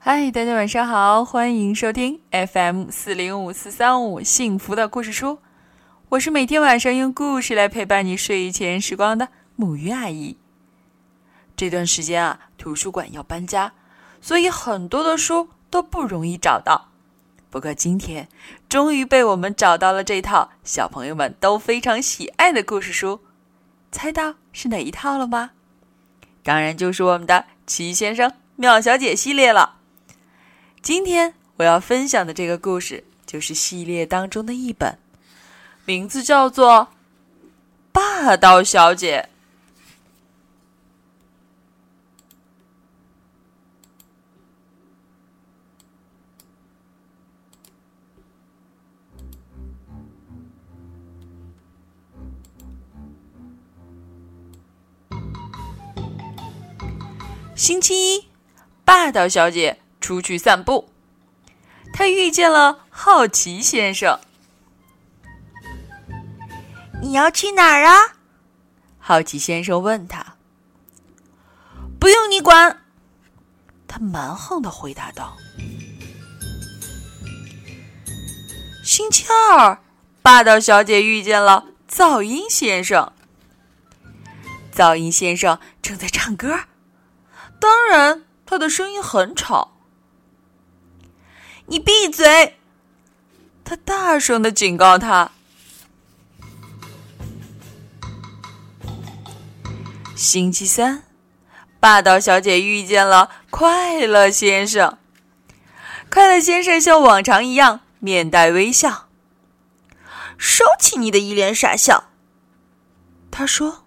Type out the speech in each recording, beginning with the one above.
嗨，大家晚上好，欢迎收听 FM 四零五四三五幸福的故事书。我是每天晚上用故事来陪伴你睡前时光的母鱼阿姨。这段时间啊，图书馆要搬家，所以很多的书都不容易找到。不过今天终于被我们找到了这套小朋友们都非常喜爱的故事书，猜到是哪一套了吗？当然就是我们的奇先生妙小姐系列了。今天我要分享的这个故事就是系列当中的一本，名字叫做《霸道小姐》。星期一，霸道小姐。出去散步，他遇见了好奇先生。你要去哪儿啊？好奇先生问他。不用你管，他蛮横的回答道。星期二，霸道小姐遇见了噪音先生。噪音先生正在唱歌，当然他的声音很吵。你闭嘴！他大声的警告他。星期三，霸道小姐遇见了快乐先生。快乐先生像往常一样面带微笑。收起你的一脸傻笑，他说。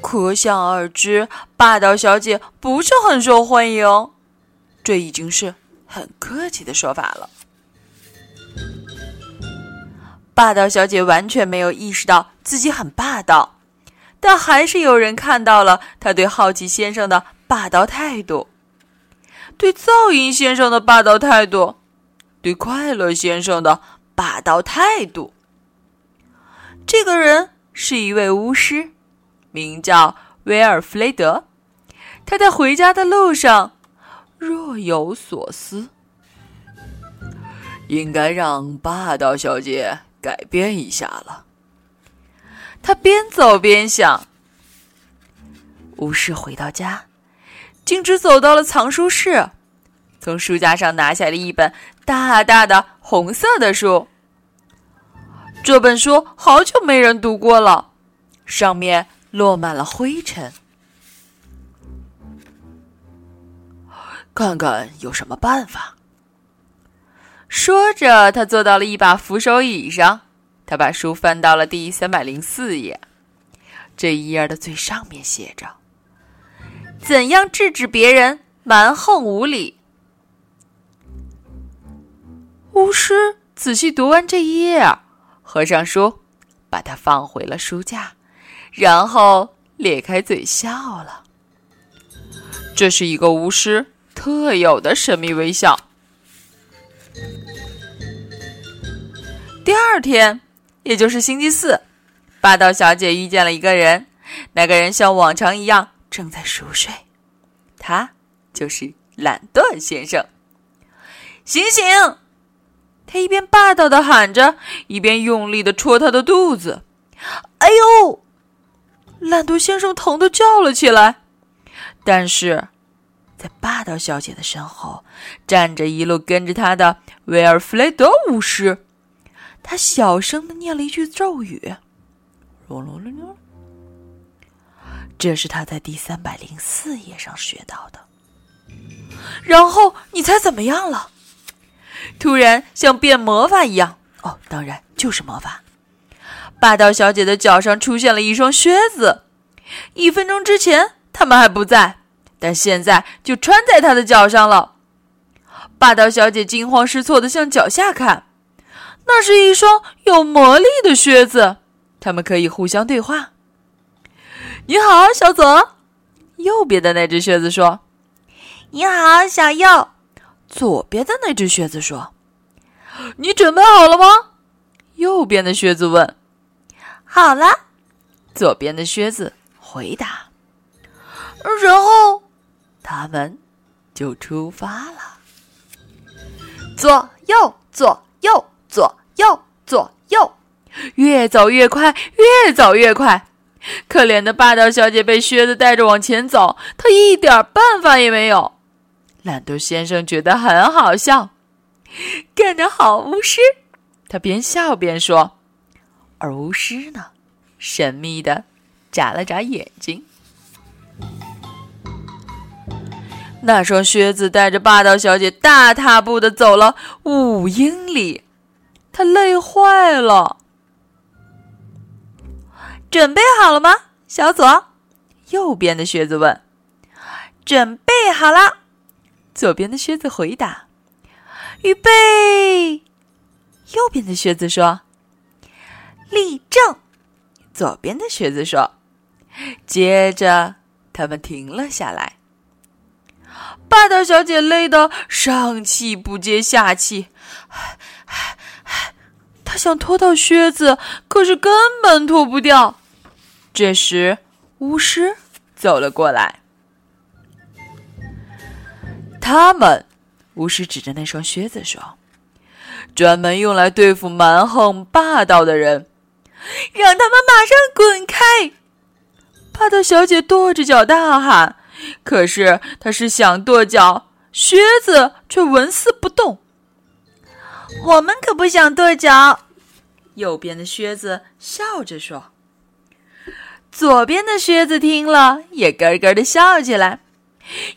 可想而知，霸道小姐不是很受欢迎。这已经是很客气的说法了。霸道小姐完全没有意识到自己很霸道，但还是有人看到了她对好奇先生的霸道态度，对噪音先生的霸道态度，对快乐先生的霸道态度。这个人是一位巫师，名叫威尔弗雷德。他在回家的路上。若有所思，应该让霸道小姐改变一下了。他边走边想。巫师回到家，径直走到了藏书室，从书架上拿下了一本大大的红色的书。这本书好久没人读过了，上面落满了灰尘。看看有什么办法。说着，他坐到了一把扶手椅上。他把书翻到了第三百零四页，这一页的最上面写着：“怎样制止别人蛮横无理。”巫师仔细读完这一页，合上书，把它放回了书架，然后咧开嘴笑了。这是一个巫师。特有的神秘微笑。第二天，也就是星期四，霸道小姐遇见了一个人。那个人像往常一样正在熟睡，他就是懒惰先生。醒醒！他一边霸道的喊着，一边用力的戳他的肚子。哎呦！懒惰先生疼的叫了起来，但是。在霸道小姐的身后，站着一路跟着她的威尔弗雷德巫师。他小声的念了一句咒语：“这是他在第三百零四页上学到的。然后你猜怎么样了？突然像变魔法一样，哦，当然就是魔法。霸道小姐的脚上出现了一双靴子。一分钟之前，他们还不在。但现在就穿在他的脚上了。霸道小姐惊慌失措的向脚下看，那是一双有魔力的靴子，他们可以互相对话。你好，小左。右边的那只靴子说：“你好，小右。”左边的那只靴子说：“你准备好了吗？”右边的靴子问。“好了。”左边的靴子回答。然后。他们就出发了。左右，左右，左右，左右，越走越快，越走越快。可怜的霸道小姐被靴子带着往前走，她一点办法也没有。懒惰先生觉得很好笑，干得好，巫师！他边笑边说。而巫师呢，神秘的眨了眨眼睛。那双靴子带着霸道小姐大踏步的走了五英里，她累坏了。准备好了吗，小左？右边的靴子问。准备好了。左边的靴子回答。预备。右边的靴子说。立正。左边的靴子说。接着，他们停了下来。霸道小姐累得上气不接下气，她想脱掉靴子，可是根本脱不掉。这时，巫师走了过来。他们，巫师指着那双靴子说：“专门用来对付蛮横霸道的人，让他们马上滚开！”霸道小姐跺着脚大喊。可是他是想跺脚，靴子却纹丝不动。我们可不想跺脚。右边的靴子笑着说。左边的靴子听了也咯咯的笑起来。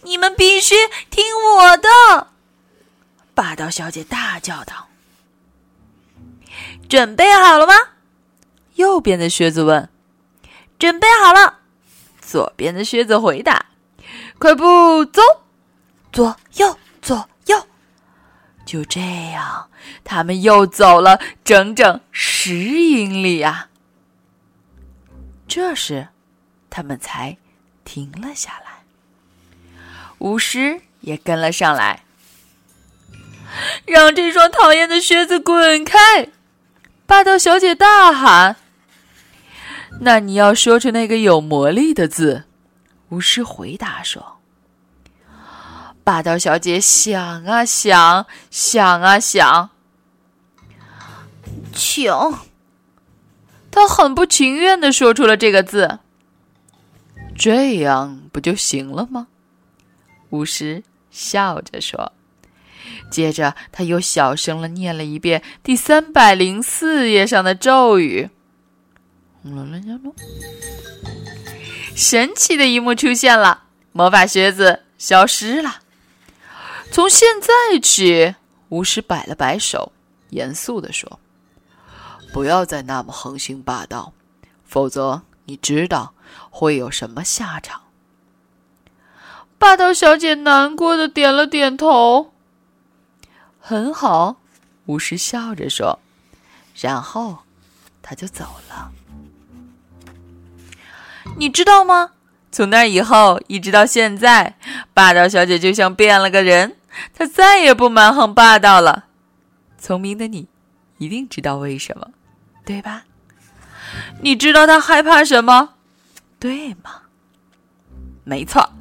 你们必须听我的！霸道小姐大叫道。准备好了吗？右边的靴子问。准备好了。左边的靴子回答。快步走，左右左右，就这样，他们又走了整整十英里啊！这时，他们才停了下来。巫师也跟了上来，让这双讨厌的靴子滚开！霸道小姐大喊：“那你要说出那个有魔力的字。”巫师回答说：“霸道小姐想啊想，想啊想，请。”她很不情愿的说出了这个字。这样不就行了吗？巫师笑着说。接着，他又小声了念了一遍第三百零四页上的咒语。神奇的一幕出现了，魔法靴子消失了。从现在起，巫师摆了摆手，严肃地说：“不要再那么横行霸道，否则你知道会有什么下场。”霸道小姐难过的点了点头。很好，巫师笑着说，然后他就走了。你知道吗？从那以后一直到现在，霸道小姐就像变了个人，她再也不蛮横霸道了。聪明的你，一定知道为什么，对吧？你知道她害怕什么，对吗？没错，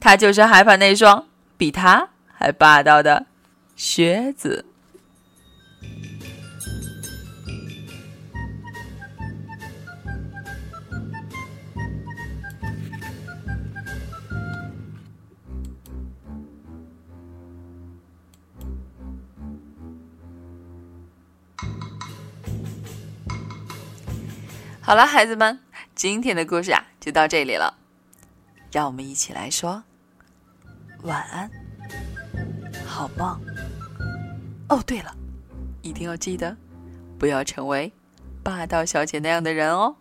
她就是害怕那双比她还霸道的靴子。好了，孩子们，今天的故事啊就到这里了。让我们一起来说晚安，好梦。哦，对了，一定要记得不要成为霸道小姐那样的人哦。